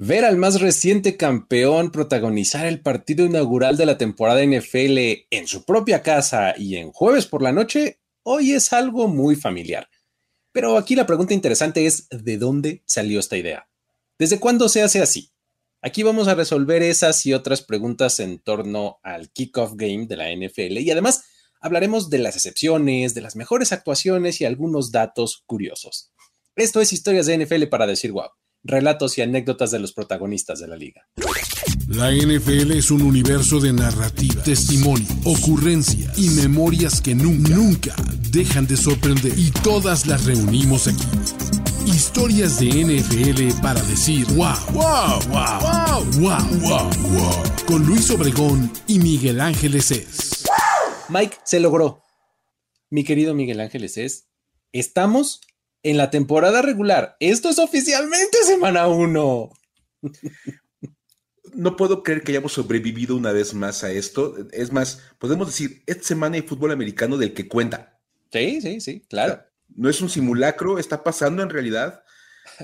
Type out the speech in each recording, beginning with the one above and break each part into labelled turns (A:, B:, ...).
A: Ver al más reciente campeón protagonizar el partido inaugural de la temporada NFL en su propia casa y en jueves por la noche, hoy es algo muy familiar. Pero aquí la pregunta interesante es, ¿de dónde salió esta idea? ¿Desde cuándo se hace así? Aquí vamos a resolver esas y otras preguntas en torno al kickoff game de la NFL y además hablaremos de las excepciones, de las mejores actuaciones y algunos datos curiosos. Esto es Historias de NFL para decir wow relatos y anécdotas de los protagonistas de la liga.
B: La NFL es un universo de narrativa, testimonio, ocurrencias y memorias que nunca, nunca dejan de sorprender. Y todas las reunimos aquí. Historias de NFL para decir wow, wow, wow, wow, wow, wow, Con Luis Obregón y Miguel Ángeles es.
A: Mike, se logró. Mi querido Miguel Ángeles es. Estamos en la temporada regular. Esto es oficialmente semana 1.
C: No puedo creer que hayamos sobrevivido una vez más a esto. Es más, podemos decir, esta semana hay fútbol americano del que cuenta.
A: Sí, sí, sí, claro.
C: no es un simulacro, está pasando en realidad.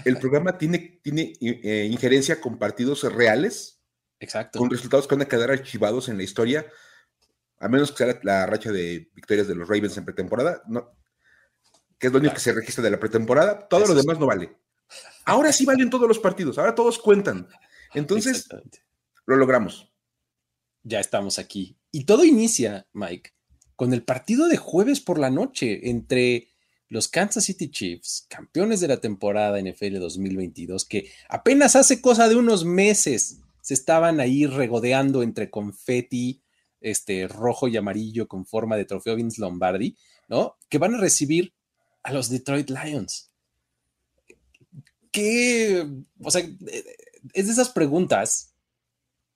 C: El programa tiene, tiene eh, injerencia con partidos reales.
A: Exacto.
C: Con resultados que van a quedar archivados en la historia, a menos que sea la racha de victorias de los Ravens en pretemporada. No, que es lo único que se registra de la pretemporada, todo lo demás no vale. Ahora sí valen todos los partidos, ahora todos cuentan. Entonces, lo logramos.
A: Ya estamos aquí. Y todo inicia, Mike, con el partido de jueves por la noche entre los Kansas City Chiefs, campeones de la temporada NFL 2022, que apenas hace cosa de unos meses se estaban ahí regodeando entre confeti, este rojo y amarillo con forma de trofeo Vince Lombardi, ¿no? Que van a recibir a los Detroit Lions. ¿Qué? O sea, es de esas preguntas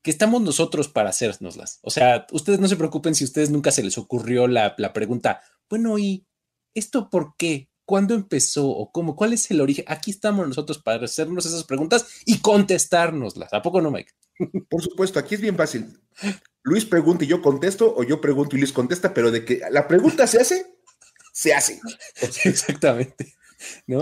A: que estamos nosotros para hacérnoslas. O sea, ustedes no se preocupen si a ustedes nunca se les ocurrió la, pregunta, bueno, ¿y esto por qué? ¿Cuándo empezó o cómo? ¿Cuál es el origen? Aquí estamos nosotros para hacernos esas preguntas y contestárnoslas. ¿A poco no, Mike?
C: Por supuesto, aquí es bien fácil. Luis pregunta y yo contesto, o yo pregunto y Luis contesta, pero de que la pregunta se hace, se hace.
A: Exactamente.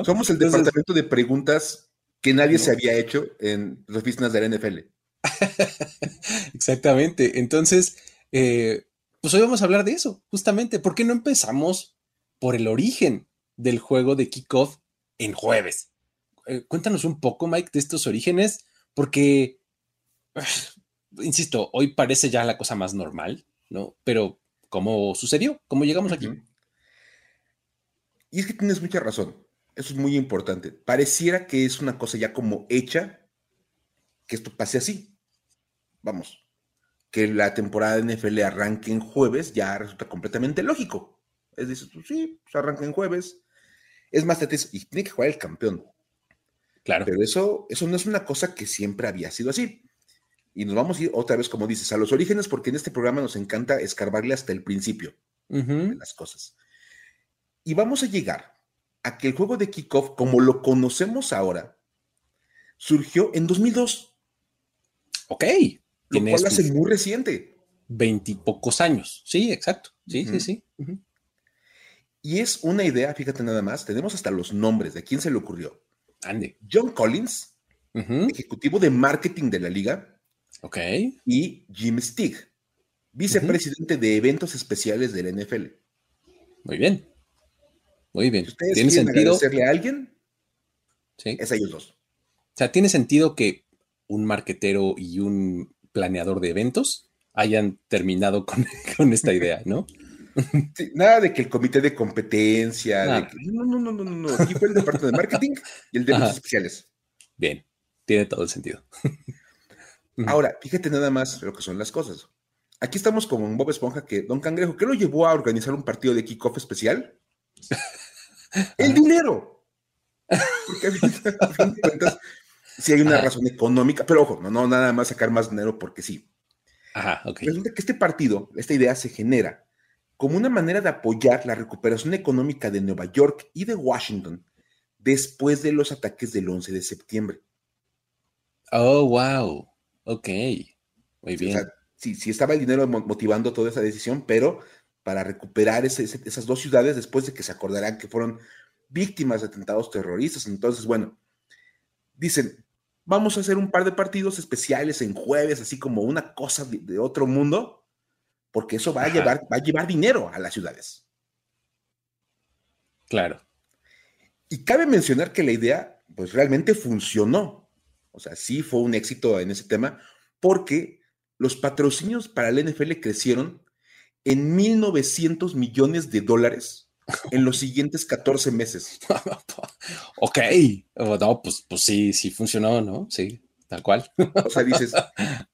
C: Somos el departamento de preguntas que nadie se había hecho en las oficinas de la NFL.
A: Exactamente. Entonces, eh, pues hoy vamos a hablar de eso, justamente. ¿Por qué no empezamos por el origen del juego de kickoff en jueves? Eh, cuéntanos un poco, Mike, de estos orígenes, porque, insisto, hoy parece ya la cosa más normal, ¿no? Pero, ¿cómo sucedió? ¿Cómo llegamos aquí?
C: Y es que tienes mucha razón. Eso es muy importante. Pareciera que es una cosa ya como hecha que esto pase así. Vamos, que la temporada de NFL arranque en jueves ya resulta completamente lógico. Es decir, pues sí, pues arranca en jueves. Es más, y tiene que jugar el campeón.
A: Claro.
C: Pero eso, eso no es una cosa que siempre había sido así. Y nos vamos a ir otra vez, como dices, a los orígenes, porque en este programa nos encanta escarbarle hasta el principio de las cosas. Y vamos a llegar a que el juego de kickoff, como lo conocemos ahora, surgió en 2002.
A: Ok.
C: Lo cual hace muy reciente.
A: Veintipocos años. Sí, exacto. Sí, sí, sí.
C: Y es una idea, fíjate nada más, tenemos hasta los nombres de quién se le ocurrió.
A: Ande.
C: John Collins, ejecutivo de marketing de la liga.
A: Ok.
C: Y Jim Stig, vicepresidente de eventos especiales de la NFL.
A: Muy bien. Muy bien.
C: ¿Tiene sentido? agradecerle a alguien?
A: Sí.
C: Es a ellos dos.
A: O sea, ¿tiene sentido que un marquetero y un planeador de eventos hayan terminado con, esta idea, ¿no?
C: nada de que el comité de competencia, no, no, no, no, no, no. Aquí fue el departamento de marketing y el de eventos especiales.
A: Bien, tiene todo el sentido.
C: Ahora, fíjate nada más lo que son las cosas. Aquí estamos como un Bob Esponja que Don Cangrejo, ¿qué lo llevó a organizar un partido de kickoff especial? El dinero. Porque a fin de cuentas, si hay una razón económica, pero ojo, no, no nada más sacar más dinero porque sí.
A: Ajá, ok.
C: Resulta que este partido, esta idea se genera como una manera de apoyar la recuperación económica de Nueva York y de Washington después de los ataques del 11 de septiembre.
A: Oh, wow. Ok. Muy bien.
C: sí, sí estaba el dinero motivando toda esa decisión, pero para recuperar esas dos ciudades después de que se acordarán que fueron víctimas de atentados terroristas. Entonces, bueno, dicen, vamos a hacer un par de partidos especiales en jueves, así como una cosa de, otro mundo, porque eso va a, llevar, va a llevar dinero a las ciudades.
A: Claro.
C: Y cabe mencionar que la idea, pues realmente funcionó. O sea, sí fue un éxito en ese tema, porque los patrocinios para el NFL crecieron en 1.900 millones de dólares en los siguientes 14 meses.
A: ok, oh, no, pues, pues sí, sí funcionó, ¿no? Sí, tal cual.
C: o sea, dices,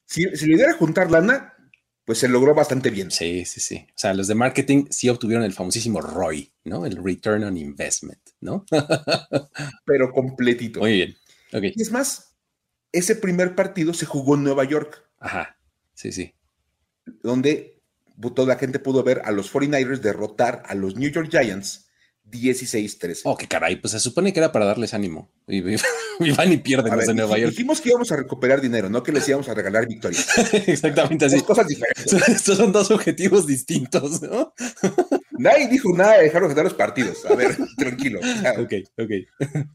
C: si, si le diera juntar lana, pues se logró bastante bien.
A: Sí, sí, sí. O sea, los de marketing sí obtuvieron el famosísimo ROI, ¿no? El Return on Investment, ¿no?
C: Pero completito.
A: Muy bien. Okay.
C: Y es más, ese primer partido se jugó en Nueva York.
A: Ajá, sí, sí.
C: Donde toda la gente pudo ver a los 49ers derrotar a los New York Giants 16-13.
A: Oh, qué caray, pues se supone que era para darles ánimo. Y, van y pierden los de Nueva York.
C: Dijimos que íbamos a recuperar dinero, no que les íbamos a regalar victorias.
A: Exactamente así.
C: Dos cosas diferentes.
A: Estos son dos objetivos distintos, ¿no?
C: Nadie dijo nada de dejar de los partidos. A ver, tranquilo.
A: ok, ok.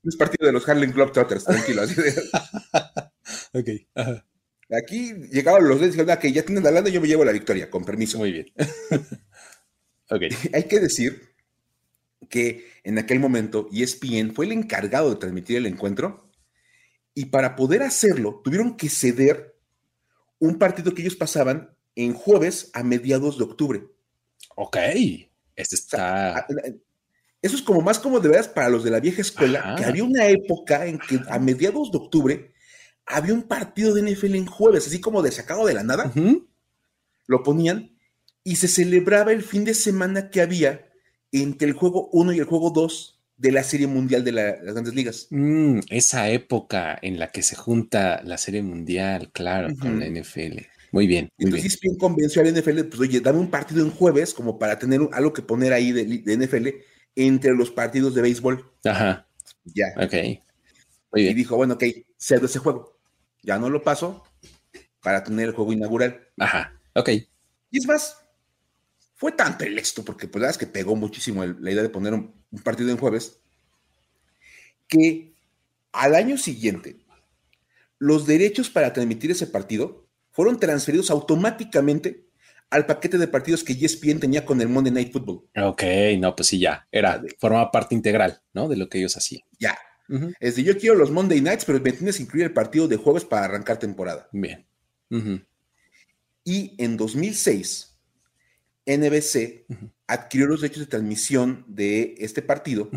C: Es partido de los Harlem Globetrotters, tranquilo. Así de...
A: ok, ajá.
C: Aquí llegaron los dos y dijeron, ah, que ya tienen la lana, yo me llevo la victoria, con permiso.
A: Muy bien. ok.
C: Hay que decir que en aquel momento ESPN fue el encargado de transmitir el encuentro y para poder hacerlo tuvieron que ceder un partido que ellos pasaban en jueves a mediados de octubre.
A: Ok, este está...
C: eso es como más como de veras para los de la vieja escuela, que había una época en que a mediados de octubre había un partido de NFL en jueves, así como de sacado de la nada. Lo ponían y se celebraba el fin de semana que había entre el juego 1 y el juego 2 de la Serie Mundial de las Grandes Ligas.
A: Mm, esa época en la que se junta la Serie Mundial, claro, con la NFL. Muy bien. Muy
C: Entonces, bien. convenció al NFL, pues oye, dame un partido en jueves como para tener algo que poner ahí de, NFL entre los partidos de béisbol.
A: Ajá.
C: Ya.
A: Ok.
C: Muy bien. Y dijo, bueno, ok, cedo ese juego. Ya no lo paso para tener el juego inaugural.
A: Ajá. Ok.
C: Y es más, fue tanto el éxito, porque pues la verdad es que pegó muchísimo la idea de poner un, partido en jueves, que al año siguiente los derechos para transmitir ese partido fueron transferidos automáticamente al paquete de partidos que ESPN tenía con el Monday Night Football.
A: Ok, no, pues sí, ya, era, formaba parte integral, ¿no? De lo que ellos hacían.
C: Ya. Es de yo quiero los Monday Nights, pero me tienes que incluir el partido de jueves para arrancar temporada.
A: Bien.
C: Y en 2006, NBC adquirió los derechos de transmisión de este partido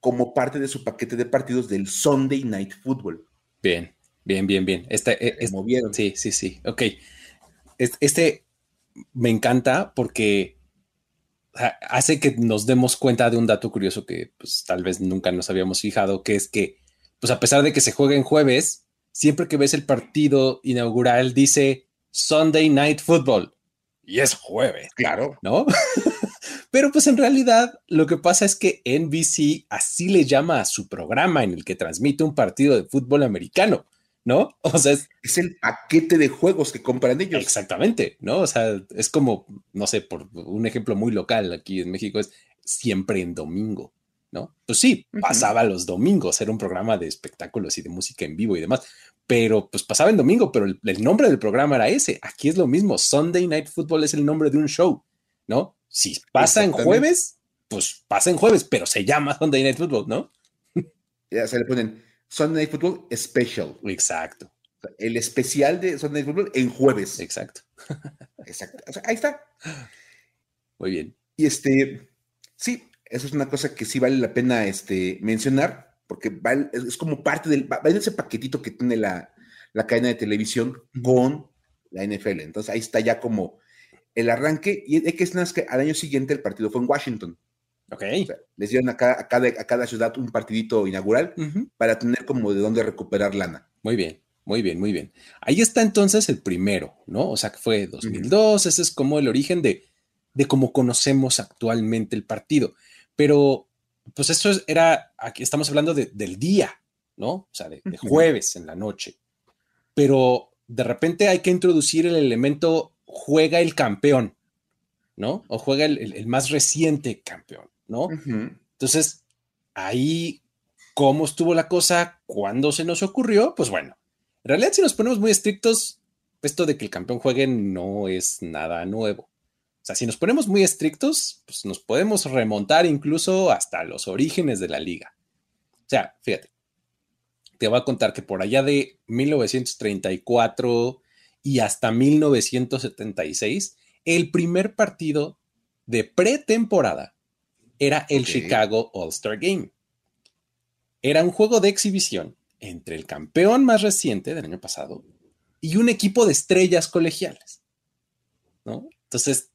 C: como parte de su paquete de partidos del Sunday Night Football.
A: Bien, bien, bien, bien. Este,
C: e, movieron.
A: Sí, sí, sí. Ok. Este me encanta porque hace que nos demos cuenta de un dato curioso que pues, tal vez nunca nos habíamos fijado, que es que, pues a pesar de que se juegue en jueves, siempre que ves el partido inaugural dice Sunday Night Football y es jueves.
C: Claro.
A: ¿No? Pero pues en realidad lo que pasa es que NBC así le llama a su programa en el que transmite un partido de fútbol americano, ¿no?
C: O sea, es, es el paquete de juegos que compran ellos.
A: Exactamente, ¿no? O sea, es como, no sé, por un ejemplo muy local aquí en México es siempre en domingo, ¿no? Pues sí, pasaba los domingos, era un programa de espectáculos y de música en vivo y demás, pero pues pasaba en domingo, pero el, nombre del programa era ese. Aquí es lo mismo. Sunday Night Football es el nombre de un show, ¿no? Si pasa en jueves, pues pasa en jueves, pero se llama Sunday Night Football, ¿no?
C: Ya se le ponen Sunday Night Football Special.
A: Exacto.
C: El especial de Sunday Night Football en jueves.
A: Exacto.
C: Exacto. ahí está.
A: Muy bien.
C: Y este, sí, eso es una cosa que sí vale la pena este, mencionar porque es, como parte del, va, en ese paquetito que tiene la, cadena de televisión con la NFL. Entonces ahí está ya como el arranque. Y hay que es que al año siguiente el partido fue en Washington.
A: Ok.
C: les dieron a cada, a, cada, ciudad un partidito inaugural para tener como de dónde recuperar lana.
A: Muy bien, muy bien, muy bien. Ahí está entonces el primero, ¿no? O sea, que fue 2002, ese es como el origen de, de cómo conocemos actualmente el partido. Pero pues eso era, aquí estamos hablando del día, ¿no? O sea, de, jueves en la noche. Pero de repente hay que introducir el elemento juega el campeón, ¿no? O juega el, más reciente campeón, ¿no? Entonces, ahí, ¿cómo estuvo la cosa? ¿Cuándo se nos ocurrió? Pues bueno, En realidad, si nos ponemos muy estrictos, esto de que el campeón juegue no es nada nuevo. O sea, si nos ponemos muy estrictos, pues nos podemos remontar incluso hasta los orígenes de la liga. O sea, fíjate, te voy a contar que por allá de 1934 y hasta 1976, el primer partido de pretemporada era el Chicago All-Star Game. Era un juego de exhibición entre el campeón más reciente del año pasado y un equipo de estrellas colegiales. ¿no? Entonces,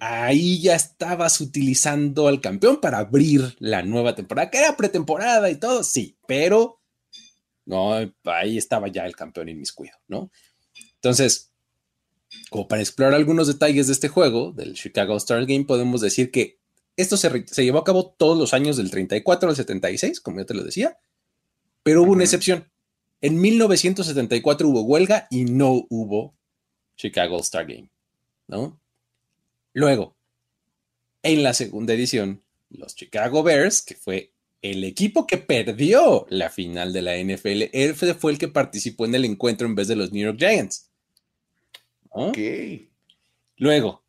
A: ahí ya estabas utilizando al campeón para abrir la nueva temporada, que era pretemporada y todo, sí, pero no, ahí estaba ya el campeón inmiscuido, ¿no? Entonces, como para explorar algunos detalles de este juego, del Chicago Star Game, podemos decir que esto se, se, llevó a cabo todos los años del 34 al 76, como ya te lo decía, pero hubo una excepción. En 1974 hubo huelga y no hubo Chicago All-Star Game, ¿no? Luego, en la segunda edición, los Chicago Bears, que fue el equipo que perdió la final de la NFL, él fue el que participó en el encuentro en vez de los New York Giants.
C: Ok.
A: Luego,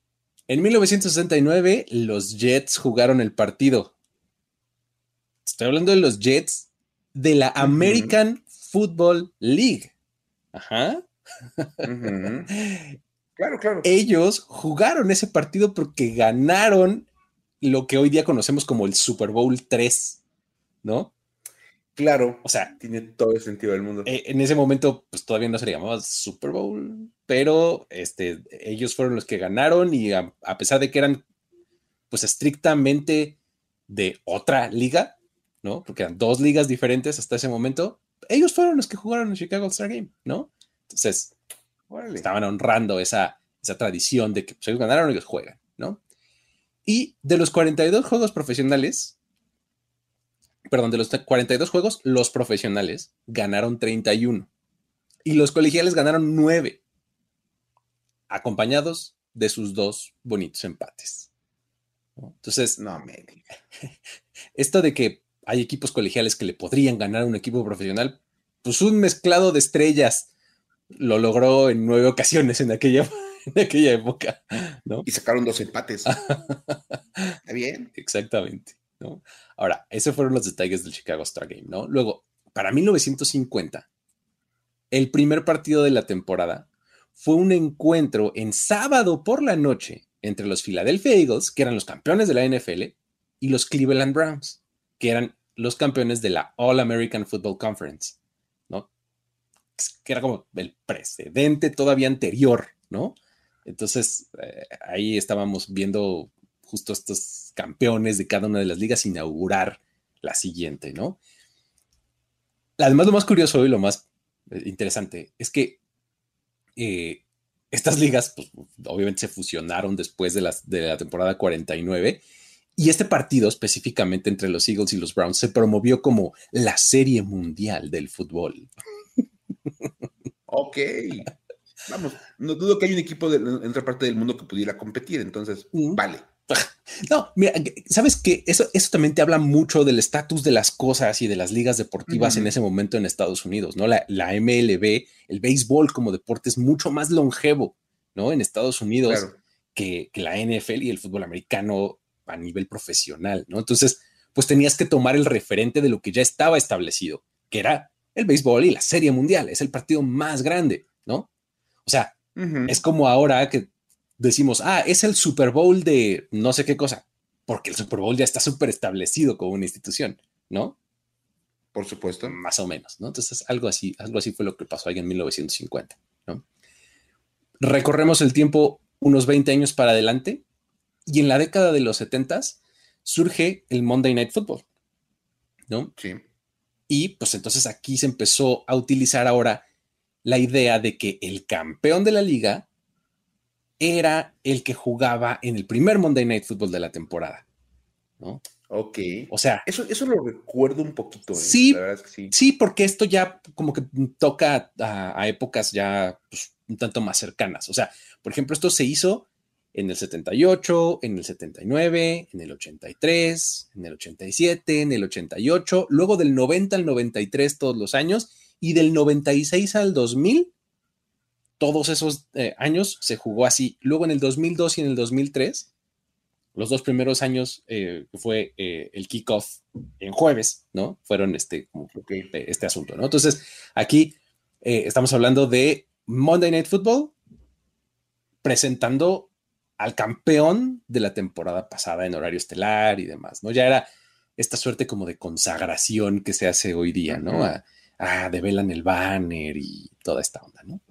A: en 1969, los Jets jugaron el partido. Estoy hablando de los Jets de la American Football League. Ajá.
C: Claro, claro.
A: Ellos jugaron ese partido porque ganaron lo que hoy día conocemos como el Super Bowl 3, ¿no?
C: Claro.
A: O sea,
C: tiene todo el sentido del mundo.
A: Eh, en ese momento, pues todavía no se le llamaba Super Bowl, pero este, ellos fueron los que ganaron y a, a pesar de que eran, pues estrictamente de otra liga, ¿no? Porque eran dos ligas diferentes hasta ese momento. Ellos fueron los que jugaron en Chicago Star Game, ¿no? Entonces, estaban honrando esa, esa tradición de que pues, ellos ganaron y ellos juegan, ¿no? Y de los 42 juegos profesionales, perdón, de los 42 juegos, los profesionales ganaron 31 y los colegiales ganaron 9, acompañados de sus dos bonitos empates. Entonces,
C: no me
A: esto de que hay equipos colegiales que le podrían ganar a un equipo profesional, pues un mezclado de estrellas lo logró en nueve ocasiones en aquella, en aquella época, ¿no?
C: Y sacaron dos empates. Está bien.
A: Exactamente, ¿no? Ahora, esos fueron los detalles del Chicago Star Game, ¿no? Luego, para 1950, el primer partido de la temporada fue un encuentro en sábado por la noche entre los Philadelphia Eagles, que eran los campeones de la NFL, y los Cleveland Browns que eran los campeones de la All American Football Conference, ¿no? Que era como el precedente todavía anterior, ¿no? Entonces, eh, ahí estábamos viendo justo estos campeones de cada una de las ligas inaugurar la siguiente, ¿no? Además, lo más curioso y lo más eh, interesante es que eh, estas ligas, pues, obviamente se fusionaron después de, las, de la temporada 49 y este partido específicamente entre los Eagles y los Browns se promovió como la serie mundial del fútbol.
C: Ok. Vamos, no dudo que hay un equipo de, en otra parte del mundo que pudiera competir, entonces, vale.
A: No, mira, sabes que eso, eso también te habla mucho del estatus de las cosas y de las ligas deportivas en ese momento en Estados Unidos, ¿no? La, MLB, el béisbol como deporte es mucho más longevo, ¿no? En Estados Unidos que, que, la NFL y el fútbol americano a nivel profesional, ¿no? Entonces, pues tenías que tomar el referente de lo que ya estaba establecido, que era el béisbol y la Serie Mundial, es el partido más grande, ¿no? O sea, es como ahora que decimos, ah, es el Super Bowl de no sé qué cosa, porque el Super Bowl ya está súper establecido como una institución, ¿no?
C: Por supuesto.
A: Más o menos, ¿no? Entonces, algo así, algo así fue lo que pasó ahí en 1950, ¿no? Recorremos el tiempo unos 20 años para adelante y en la década de los 70 surge el Monday Night Football, ¿no?
C: Sí.
A: Y pues entonces aquí se empezó a utilizar ahora la idea de que el campeón de la liga era el que jugaba en el primer Monday Night Football de la temporada, ¿no?
C: Ok.
A: O sea.
C: Eso, eso lo recuerdo un poquito. ¿eh?
A: Sí, sí, porque esto ya como que toca a, épocas ya pues, un tanto más cercanas. O sea, por ejemplo, esto se hizo en el 78, en el 79, en el 83, en el 87, en el 88, luego del 90 al 93 todos los años Y del 96 al 2000, todos esos eh, años se jugó así. Luego en el 2002 y en el 2003, los dos primeros años eh, fue eh, el kickoff en jueves, ¿no? Fueron este, este asunto, ¿no? Entonces, aquí estamos hablando de Monday Night Football presentando al campeón de la temporada pasada en horario estelar y demás, ¿no? Ya era esta suerte como de consagración que se hace hoy día, ¿no? Ah, ah develan el banner y toda esta onda, ¿no?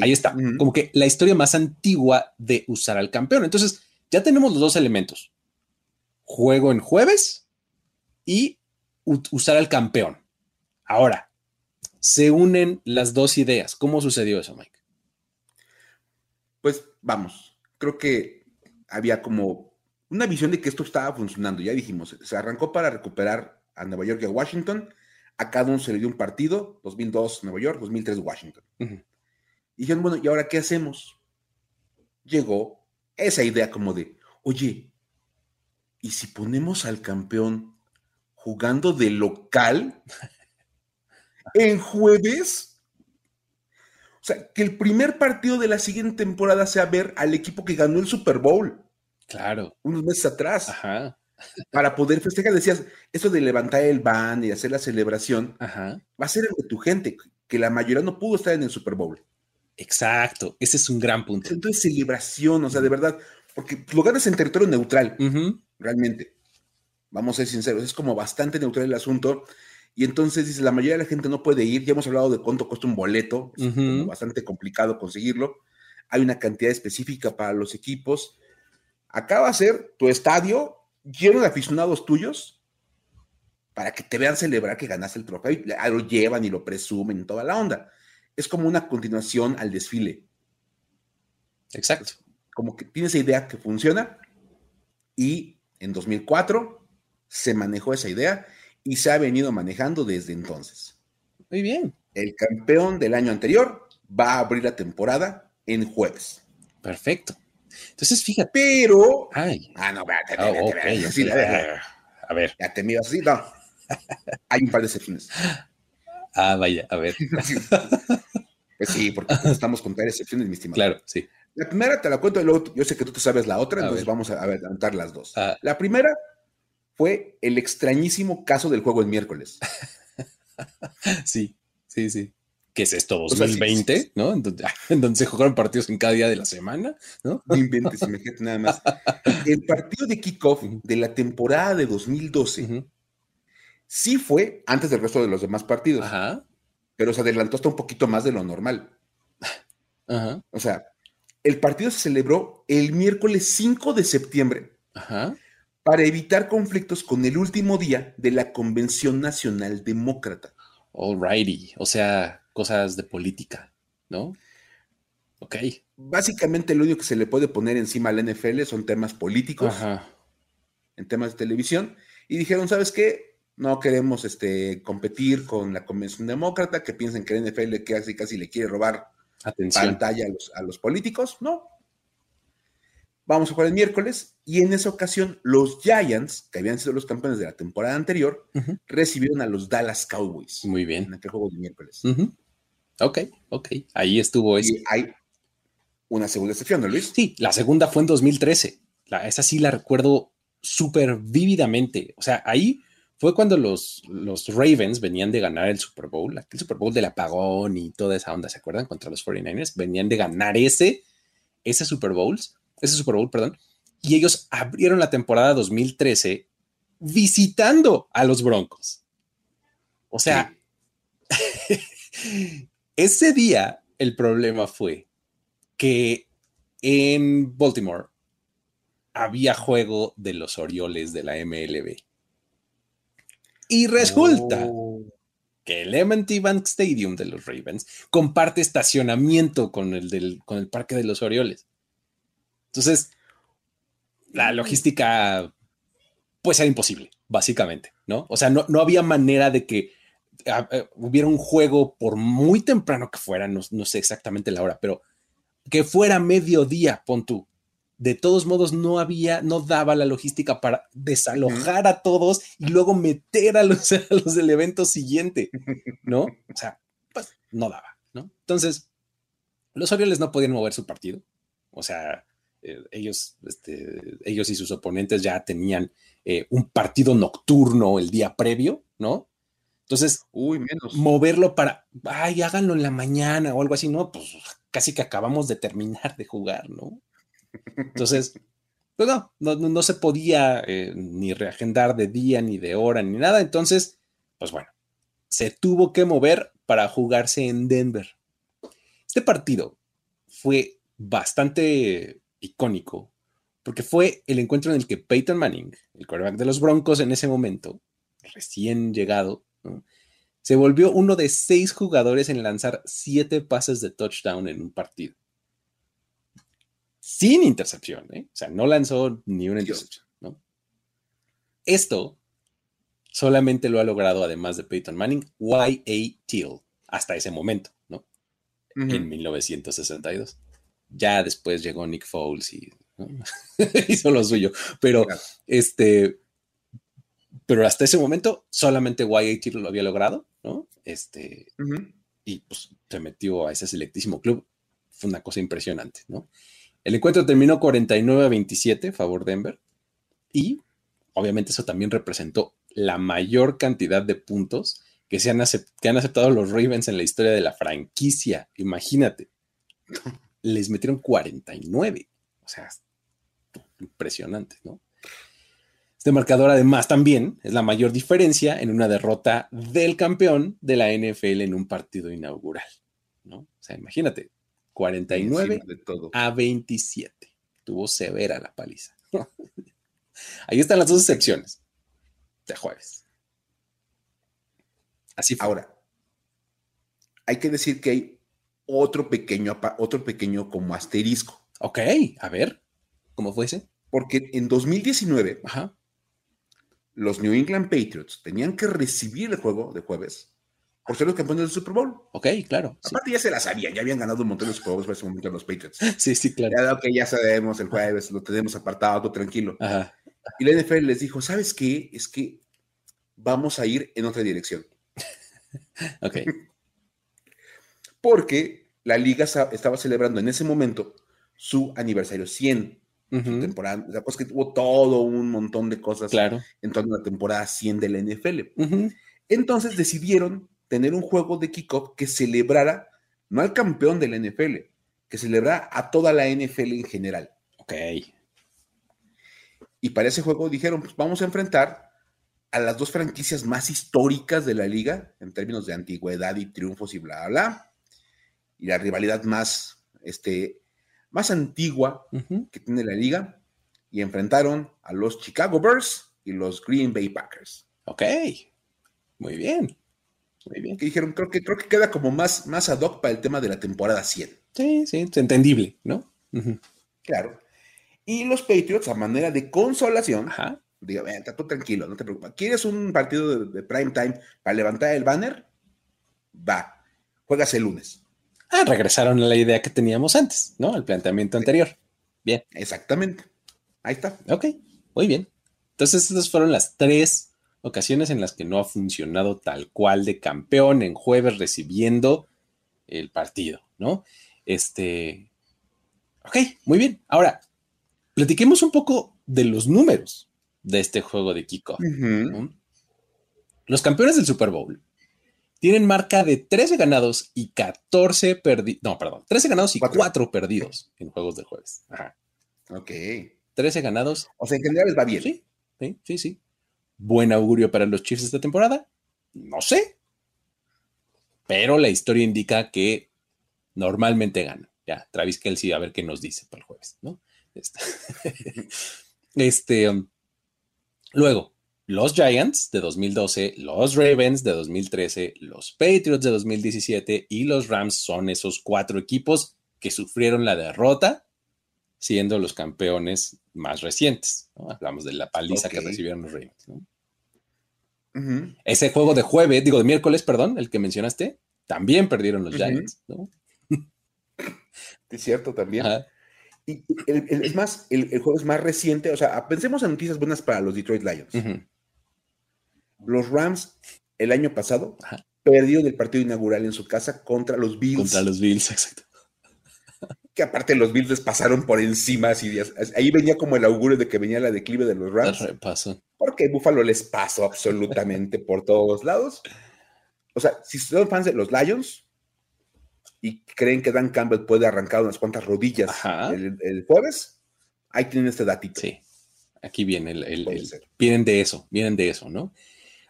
A: Ahí está, como que la historia más antigua de usar al campeón. Entonces, ya tenemos los dos elementos. Juego en jueves y usar al campeón. Ahora, se unen las dos ideas. ¿Cómo sucedió eso, Mike?
C: pues vamos, creo que había como una visión de que esto estaba funcionando. Ya dijimos, se arrancó para recuperar a Nueva York y a Washington. A cada uno se le dio un partido, 2002 Nueva York, 2003 Washington. Y dijeron, bueno, ¿y ahora qué hacemos? Llegó esa idea como de, oye, ¿y si ponemos al campeón jugando de local en jueves? O sea, que el primer partido de la siguiente temporada sea ver al equipo que ganó el Super Bowl.
A: Claro.
C: Unos meses atrás. Ajá. Para poder festejar, decías, eso de levantar el ban y hacer la celebración, va a ser de tu gente, que la mayoría no pudo estar en el Super Bowl.
A: Exacto, ese es un gran punto.
C: Entonces, celebración, o sea, de verdad, porque lo ganas en territorio neutral, realmente. Vamos a ser sinceros, es como bastante neutral el asunto. Y entonces dice, la mayoría de la gente no puede ir, ya hemos hablado de cuánto cuesta un boleto, es bastante complicado conseguirlo. Hay una cantidad específica para los equipos. Acá va a ser tu estadio lleno de aficionados tuyos para que te vean celebrar que ganaste el trofeo. Y lo llevan y lo presumen, toda la onda. Es como una continuación al desfile.
A: Exacto.
C: Como que tienes esa idea que funciona y en 2004 se manejó esa idea y se ha venido manejando desde entonces.
A: Muy bien.
C: El campeón del año anterior va a abrir la temporada en jueves.
A: Perfecto. Entonces, fíjate.
C: Pero.
A: Ay.
C: Ah, no, oh,
A: a ver.
C: Ya te miras así, no. Hay un par de excepciones.
A: Ah, vaya, a ver.
C: pues sí, porque estamos con varias excepciones, mi estimado.
A: Claro, sí.
C: La primera te la cuento y luego yo sé que tú te sabes la otra, entonces vamos a, a ver, las dos. Ah. La primera fue el extrañísimo caso del juego el miércoles.
A: sí, sí, sí. ¿Qué es esto? ¿2020? ¿No? En donde, se jugaron partidos en cada día de la semana, ¿no?
C: No inventes, imagínate nada más. El partido de kickoff de la temporada de 2012 sí fue antes del resto de los demás partidos. Ajá. Pero se adelantó hasta un poquito más de lo normal. Ajá. O sea, el partido se celebró el miércoles 5 de septiembre. Ajá para evitar conflictos con el último día de la Convención Nacional Demócrata.
A: Alrighty, o sea, cosas de política, ¿no? Ok.
C: Básicamente lo único que se le puede poner encima al NFL son temas políticos, en temas de televisión, y dijeron, ¿sabes qué? No queremos este, competir con la Convención Demócrata, que piensen que el NFL casi, casi le quiere robar Atención. pantalla a los, a los políticos. No, vamos a jugar el miércoles y en esa ocasión los Giants, que habían sido los campeones de la temporada anterior, recibieron a los Dallas Cowboys.
A: Muy bien.
C: En aquel juego de miércoles.
A: Ok, ok. Ahí estuvo
C: eso. Y hay una segunda excepción, ¿no, Luis?
A: Sí, la segunda fue en 2013. esa sí la recuerdo súper vívidamente. O sea, ahí fue cuando los, los Ravens venían de ganar el Super Bowl, aquel Super Bowl del apagón y toda esa onda, ¿se acuerdan? Contra los 49ers. Venían de ganar ese, ese Super Bowls ese Super Bowl, perdón, y ellos abrieron la temporada 2013 visitando a los Broncos. O sea, ese día el problema fue que en Baltimore había juego de los Orioles de la MLB. Y resulta oh. que el M&T Bank Stadium de los Ravens comparte estacionamiento con el, del, con el Parque de los Orioles. Entonces, la logística puede ser imposible, básicamente, ¿no? O sea, no, había manera de que ah, eh, hubiera un juego, por muy temprano que fuera, no, sé exactamente la hora, pero que fuera mediodía, pon tú, de todos modos no había, no daba la logística para desalojar a todos y luego meter a los, a los del evento siguiente, ¿no? O sea, pues no daba, ¿no? Entonces, los Orioles no podían mover su partido, o sea, eh, ellos, este, ellos y sus oponentes ya tenían eh, un partido nocturno el día previo, ¿no? Entonces,
C: Uy, menos.
A: moverlo para, ay, háganlo en la mañana o algo así, ¿no? Pues casi que acabamos de terminar de jugar, ¿no? Entonces, pues no, no, se podía eh, ni reagendar de día, ni de hora, ni nada. Entonces, pues bueno, se tuvo que mover para jugarse en Denver. Este partido fue bastante icónico porque fue el encuentro en el que Peyton Manning, el quarterback de los Broncos en ese momento, recién llegado, se volvió uno de seis jugadores en lanzar siete pases de touchdown en un partido. Sin intercepción, ¿eh? o sea, no lanzó ni una intercepción. ¿no? Esto solamente lo ha logrado, además de Peyton Manning, Y.A. Teal, hasta ese momento, ¿no? En 1962. Ya después llegó Nick Foles y ¿no? hizo lo suyo. Pero
C: Claro.
A: este, pero hasta ese momento solamente Y.A. Teal lo había logrado, ¿no? Este, y pues se metió a ese selectísimo club. Fue una cosa impresionante, ¿no? El encuentro terminó 49 a 27, favor Denver, y obviamente eso también representó la mayor cantidad de puntos que, se han, han aceptado los Ravens en la historia de la franquicia. Imagínate, les metieron 49, o sea, impresionante, ¿no? Este marcador además también es la mayor diferencia en una derrota del campeón de la NFL en un partido inaugural, ¿no? O sea, imagínate, 49
C: Encima de todo.
A: a 27. Tuvo severa la paliza. Ahí están las dos excepciones de jueves. Así fue.
C: Ahora, hay que decir que hay otro pequeño, otro pequeño como asterisco,
A: Ok, a ver, ¿cómo fue ese?
C: porque en 2019
A: Ajá.
C: los New England Patriots tenían que recibir el juego de jueves por ser los campeones del Super Bowl.
A: Ok, claro. Sí,
C: Aparte ya se la sabían, ya habían ganado un montón de Super Bowls para ese momento los Patriots.
A: sí, sí, claro.
C: Ya, ok, ya sabemos, el jueves lo tenemos apartado, todo tranquilo.
A: Ajá.
C: Y la NFL les dijo, ¿sabes qué? Es que vamos a ir en otra dirección.
A: Ok.
C: Porque la liga estaba celebrando en ese momento su aniversario 100. Su
A: Ujú,
C: temporada, la cosa es que hubo todo un montón de cosas
A: Claro.
C: en torno a la temporada 100 de la NFL.
A: Ujú,
C: Entonces decidieron tener un juego de kickoff que celebrara no al campeón de la NFL, que celebrara a toda la NFL en general.
A: Ok.
C: Y para ese juego dijeron, pues vamos a enfrentar a las dos franquicias más históricas de la liga en términos de antigüedad y triunfos y bla, bla, bla. Y la rivalidad más, este, más antigua que tiene la liga. Y enfrentaron a los Chicago Bears y los Green Bay Packers.
A: Ok. Muy bien. Muy bien.
C: Que dijeron, creo que, creo que queda como más, más ad hoc para el tema de la temporada 100.
A: Sí, sí, es entendible, ¿no?
C: Claro. Y los Patriots, a manera de consolación,
A: Ajá.
C: "Ven, está tú tranquilo, no te preocupes. ¿Quieres un partido de, de prime time para levantar el banner? Va, juegas el lunes.
A: Ah, regresaron a la idea que teníamos antes, ¿no? El planteamiento anterior. Bien.
C: Exactamente. Ahí está.
A: Ok, muy bien. Entonces, estas fueron las tres ocasiones en las que no ha funcionado tal cual de campeón en jueves recibiendo el partido, ¿no? Este. Ok, muy bien. Ahora, platiquemos un poco de los números de este juego de kickoff. ¿no? Los campeones del Super Bowl tienen marca de 13 ganados y 14 perdidos. No, perdón, 13 ganados y
C: Cuatro.
A: 4 perdidos en juegos de jueves. Ajá.
C: Ok.
A: 13 ganados
C: O sea, en general les va bien.
A: Sí, sí, sí, sí. Buen augurio para los Chiefs esta temporada. No sé. Pero la historia indica que normalmente ganan. Ya, Travis Kelsey, a ver qué nos dice para el jueves, ¿no? Este, este, um, luego, los Giants de 2012, los Ravens de 2013, los Patriots de 2017 y los Rams son esos cuatro equipos que sufrieron la derrota siendo los campeones más recientes. ¿no? Hablamos de la paliza que recibieron los Ravens. ¿no? Ese juego de jueves, digo de miércoles, perdón, el que mencionaste, también perdieron los. Giants. ¿no?
C: Es cierto también.
A: Ajá.
C: Y es más, el, juego es más reciente. O sea, pensemos en noticias buenas para los Detroit Lions. Los Rams, el año pasado, perdió del partido inaugural en su casa contra los Bills.
A: Contra los Bills, exacto.
C: Que aparte los Bills les pasaron por encima. Así, ahí venía como el augurio de que venía la declive de los Rams.
A: Repaso.
C: Porque Buffalo les pasó absolutamente por todos lados. O sea, si son fans de los Lions, y creen que Dan Campbell puede arrancar unas cuantas rodillas el, jueves, ahí tienen este datito.
A: Sí, aquí viene el, vienen de eso, vienen de eso, ¿no?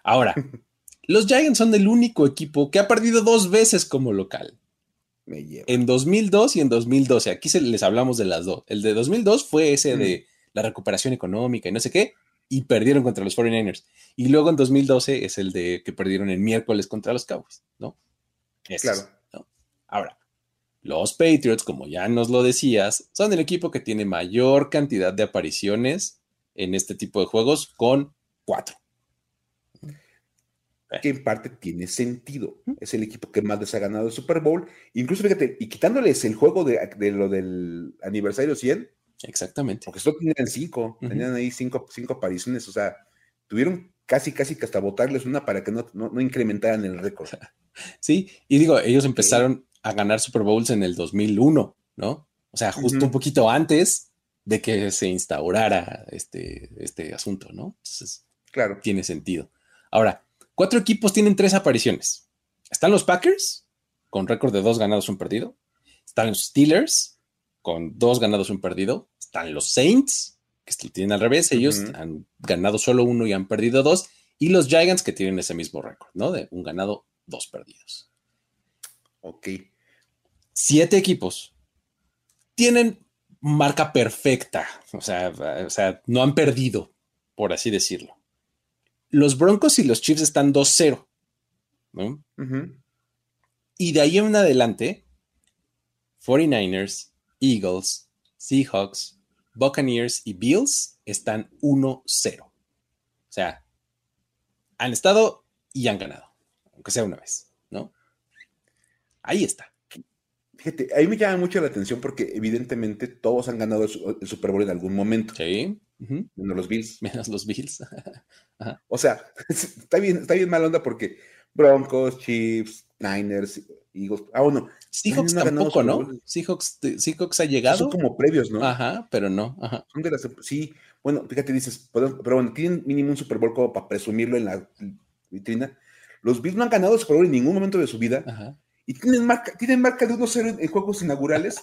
A: Ahora, los Giants son el único equipo que ha perdido dos veces como local.
C: Me lleva.
A: En 2002 y en 2012. Aquí se, les hablamos de las dos. El de 2002 fue ese de la recuperación económica y no sé qué, y perdieron contra los 49ers. Y luego en 2012 es el de que perdieron el miércoles contra los Cowboys, ¿no?
C: claro.
A: Ahora, los Patriots, como ya nos lo decías, son el equipo que tiene mayor cantidad de apariciones en este tipo de juegos con cuatro.
C: Que en parte tiene sentido. Es el equipo que más les ha ganado el Super Bowl. Incluso, fíjate, y quitándoles el juego de, lo del aniversario 100.
A: Exactamente.
C: Porque solo tenían cinco, tenían ahí cinco, cinco apariciones. O sea, tuvieron casi, casi que hasta votarles una para que no, no incrementaran el récord.
A: Sí, y digo, ellos empezaron a ganar Super Bowls en el 2001, ¿no? O sea, justo un poquito antes de que se instaurara este, este asunto, ¿no? Entonces,
C: claro.
A: tiene sentido. Ahora, cuatro equipos tienen tres apariciones. Están los Packers, con récord de dos ganados, un perdido. Están los Steelers, con dos ganados, un perdido. Están los Saints, que tienen al revés, ellos han ganado solo uno y han perdido dos. Y los Giants, que tienen ese mismo récord, ¿no? De un ganado, dos perdidos.
C: Ok
A: siete equipos tienen marca perfecta, o sea, o sea, no han perdido, por así decirlo. Los Broncos y los Chiefs están 2-0, ¿no? Y de ahí en adelante, 49ers, Eagles, Seahawks, Buccaneers y Bills están 1-0. O sea, han estado y han ganado, aunque sea una vez, ¿no? Ahí está.
C: Fíjate, ahí me llama mucho la atención porque evidentemente todos han ganado el, Super Bowl en algún momento.
A: Sí.
C: Menos los Bills.
A: Menos los Bills.
C: O sea, está bien, está bien mal onda porque Broncos, Chiefs, Niners, Eagles. Ah, bueno.
A: Seahawks tampoco, ¿no? Seahawks, Seahawks ha llegado.
C: Son como previos, ¿no?
A: Ajá, pero no. Ajá.
C: Son de las. Sí, bueno, fíjate, dices, pero, bueno, tienen mínimo un Super Bowl como para presumirlo en la vitrina. Los Bills no han ganado Super Bowl en ningún momento de su vida. Ajá y tienen marca, tienen marca de 1-0 en, juegos inaugurales.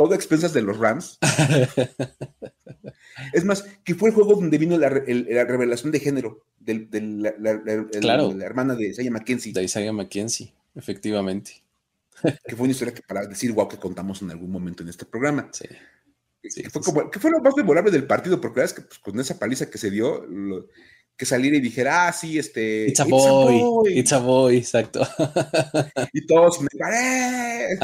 C: Todo a expensas de los Rams. es más, que fue el juego donde vino la, revelación de género de, la, hermana de Isaiah McKenzie.
A: De Isaiah McKenzie, efectivamente.
C: que fue una historia que para decir wow que contamos en algún momento en este programa.
A: Sí.
C: que, fue como, que fue lo más memorable del partido, porque es que pues, con esa paliza que se dio, que saliera y dijera, ah, sí, este.
A: It's a boy. It's a boy, exacto.
C: y todos me paré.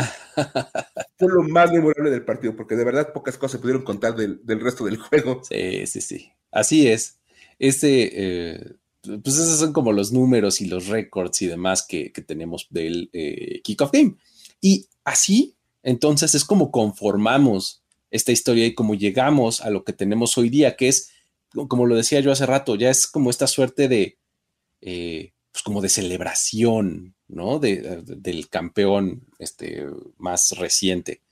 C: Fue lo más memorable del partido, porque de verdad pocas cosas se pudieron contar del, resto del juego.
A: Sí, sí, sí. Así es. Este, eh, pues esos son como los números y los récords y demás que, tenemos del eh, Kickoff Game. Y así, entonces, es como conformamos esta historia y como llegamos a lo que tenemos hoy día, que es como lo decía yo hace rato, ya es como esta suerte de, eh, pues como de celebración, ¿no? De, del campeón este, más reciente,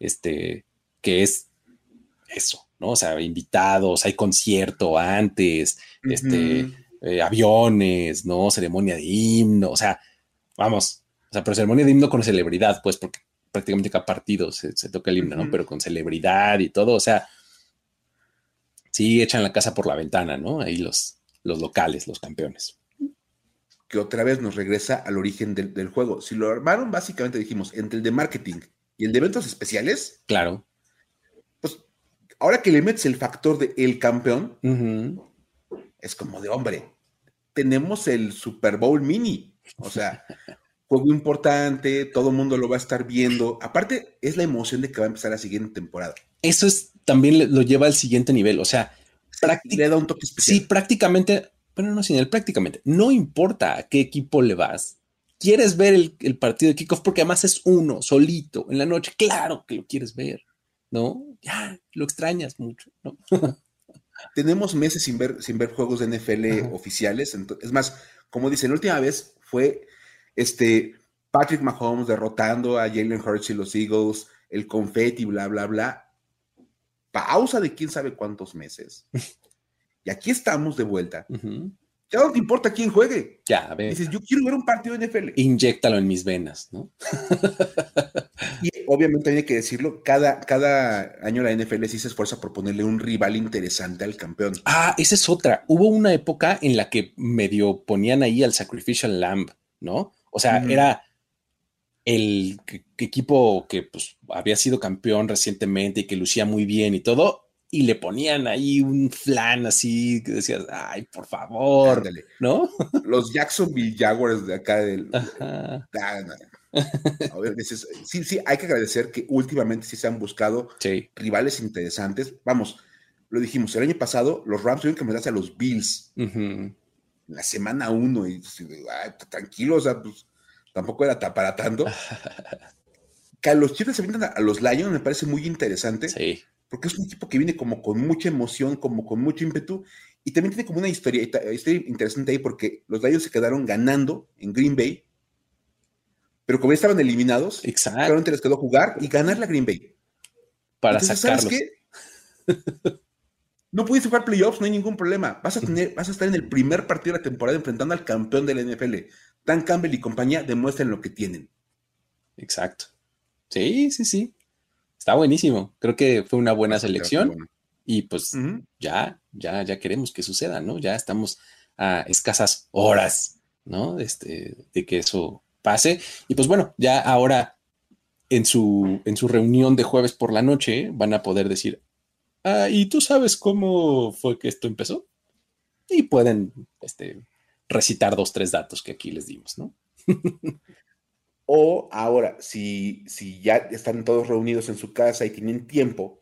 A: este, que es eso, ¿no? O sea, invitados, hay concierto antes, este, eh, aviones, ¿no? Ceremonia de himno, o sea, vamos, o sea, pero ceremonia de himno con celebridad, pues, porque prácticamente cada partido se, toca el himno, ¿no? Pero con celebridad y todo, o sea, sí echan la casa por la ventana, ¿no? Ahí los, los locales, los campeones.
C: Que otra vez nos regresa al origen del, juego. Si lo armaron, básicamente dijimos, entre el de marketing y el de eventos especiales.
A: Claro.
C: Pues ahora que le metes el factor de el campeón, es como de hombre. Tenemos el Super Bowl mini. O sea, juego importante, todo el mundo lo va a estar viendo. Aparte, es la emoción de que va a empezar la siguiente temporada.
A: Eso es también lo lleva al siguiente nivel. O sea,
C: le da un toque especial.
A: Sí, prácticamente, bueno, no, sin él, prácticamente. No importa a qué equipo le vas. Quieres ver el, partido de kickoff porque además es uno, solito, en la noche. Claro que lo quieres ver. ¿no? Ya lo extrañas mucho, ¿no?
C: Tenemos meses sin ver, sin ver juegos de NFL oficiales. es más, como dicen, la última vez fue este Patrick Mahomes derrotando a Jalen Hurts y los Eagles, el confeti, bla, bla, bla. Pausa de quién sabe cuántos meses. y aquí estamos de vuelta. Ya no te importa quién juegue.
A: Ya,
C: ves. Dices, yo quiero ver un partido de NFL.
A: Inyéctalo en mis venas, ¿no?
C: y obviamente hay que decirlo, cada, cada año la NFL sí se esfuerza por ponerle un rival interesante al campeón.
A: Ah, esa es otra. Hubo una época en la que medio ponían ahí al Sacrificial Lamb, ¿no? O sea, era el equipo que pues, había sido campeón recientemente y que lucía muy bien y todo, y le ponían ahí un flan así que decías, ay, por favor, ¿no?
C: Los Jacksonville Jaguars de acá del... Ah, a ver, sí, sí, hay que agradecer que últimamente sí se han buscado rivales interesantes. Vamos, lo dijimos, el año pasado los Rams tuvieron que meterse a los Bills. La semana uno, y ay, tranquilo, o sea, pues tampoco era para tanto. que a los Chiefs se vienen a los Lions me parece muy interesante.
A: Sí
C: porque es un equipo que viene como con mucha emoción, como con mucho ímpetu, y también tiene como una historia, historia interesante ahí, porque los Lions se quedaron ganando en Green Bay, pero como ya estaban eliminados,
A: Exacto.
C: les quedó jugar y ganar la Green Bay.
A: Para sacarlos. ¿sabes
C: qué? No puedes jugar playoffs, no hay ningún problema. Vas a, tener, vas a estar en el primer partido de la temporada enfrentando al campeón de la NFL. Dan Campbell y compañía demuestran lo que tienen.
A: Exacto. Sí, sí, sí. Está buenísimo. Creo que fue una buena selección y pues ya, ya, ya queremos que suceda, ¿no? Ya estamos a escasas horas, ¿no? Este, de que eso pase. Y pues bueno, ya ahora en su, en su reunión de jueves por la noche van a poder decir, ah, ¿y tú sabes cómo fue que esto empezó? Y pueden este, recitar dos, tres datos que aquí les dimos, ¿no?
C: O ahora, si, si ya están todos reunidos en su casa y tienen tiempo,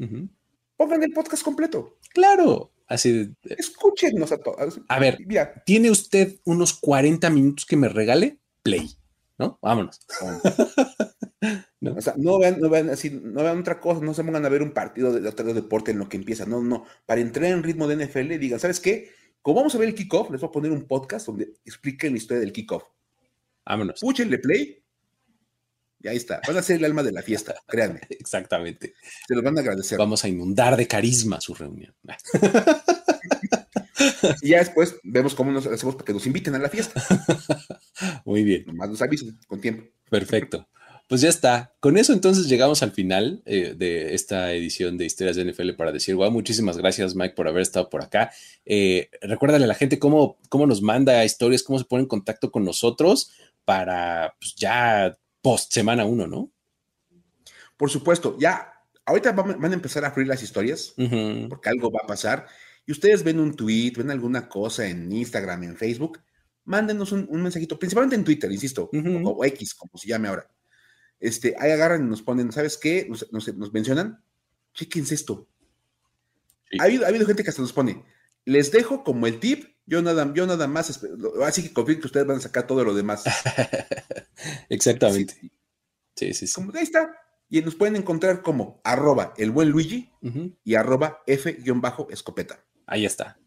C: pongan el podcast completo.
A: Claro, así.
C: Escúchenos a todos.
A: A ver, ¿tiene usted unos 40 minutos que me regale? Play, ¿no? Vámonos.
C: no. O sea, no vean, no vean así, no vean otra cosa, no se pongan a ver un partido de otro deporte en lo que empieza. No, no. Para entrar en ritmo de NFL, digan, ¿sabes qué? Como vamos a ver el kickoff, les voy a poner un podcast donde expliquen la historia del kickoff.
A: Vámonos.
C: Escúchenle play y ahí está. Van a ser el alma de la fiesta, créanme.
A: Exactamente.
C: Se los van a agradecer.
A: Vamos a inundar de carisma su reunión.
C: y ya después vemos cómo nos hacemos para que nos inviten a la fiesta.
A: Muy bien.
C: Nomás nos avisen con tiempo.
A: Perfecto. Pues ya está. Con eso entonces llegamos al final eh, de esta edición de Historias de NFL para decir, wow, muchísimas gracias Mike por haber estado por acá. Eh, recuérdale a la gente cómo, cómo nos manda historias, cómo se pone en contacto con nosotros para pues, ya post semana uno, ¿no?
C: Por supuesto, ya, ahorita van, a empezar a abrir las historias, porque algo va a pasar, y ustedes ven un tweet, ven alguna cosa en Instagram, en Facebook, mándenos un, mensajito, principalmente en Twitter, insisto, o, X, como se llame ahora. Este, ahí agarran y nos ponen, ¿sabes qué? Nos, mencionan, chequense esto. Ha, habido, ha habido gente que hasta nos pone, les dejo como el tip yo nada, yo nada más, así que confío que ustedes van a sacar todo lo demás.
A: Exactamente. Sí, sí, sí.
C: Como, ahí está. Y nos pueden encontrar como arroba el buen Luigi y arroba F-escopeta.
A: Ahí está.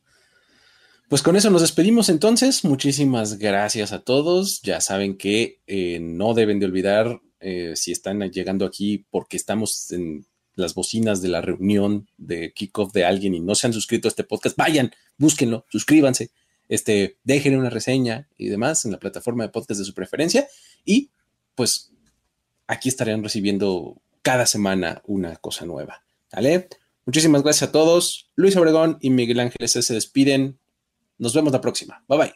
A: Pues con eso nos despedimos entonces. Muchísimas gracias a todos. Ya saben que eh, no deben de olvidar eh, si están llegando aquí porque estamos en las bocinas de la reunión de kickoff de alguien y no se han suscrito a este podcast, vayan, búsquenlo, suscríbanse, este, dejen una reseña y demás en la plataforma de podcast de su preferencia y pues aquí estarán recibiendo cada semana una cosa nueva. ¿Vale? Muchísimas gracias a todos. Luis Obregón y Miguel Ángeles se despiden. Nos vemos la próxima. Bye bye.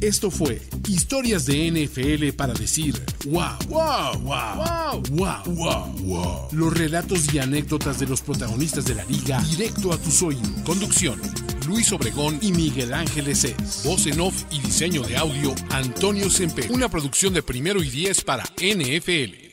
B: Esto fue Historias de NFL para decir wow, wow, wow, wow, wow, wow, Los relatos y anécdotas de los protagonistas de la liga directo a tus oídos. Conducción: Luis Obregón y Miguel Ángeles Es. Voz en off y diseño de audio: Antonio Sempe. Una producción de primero y diez para NFL.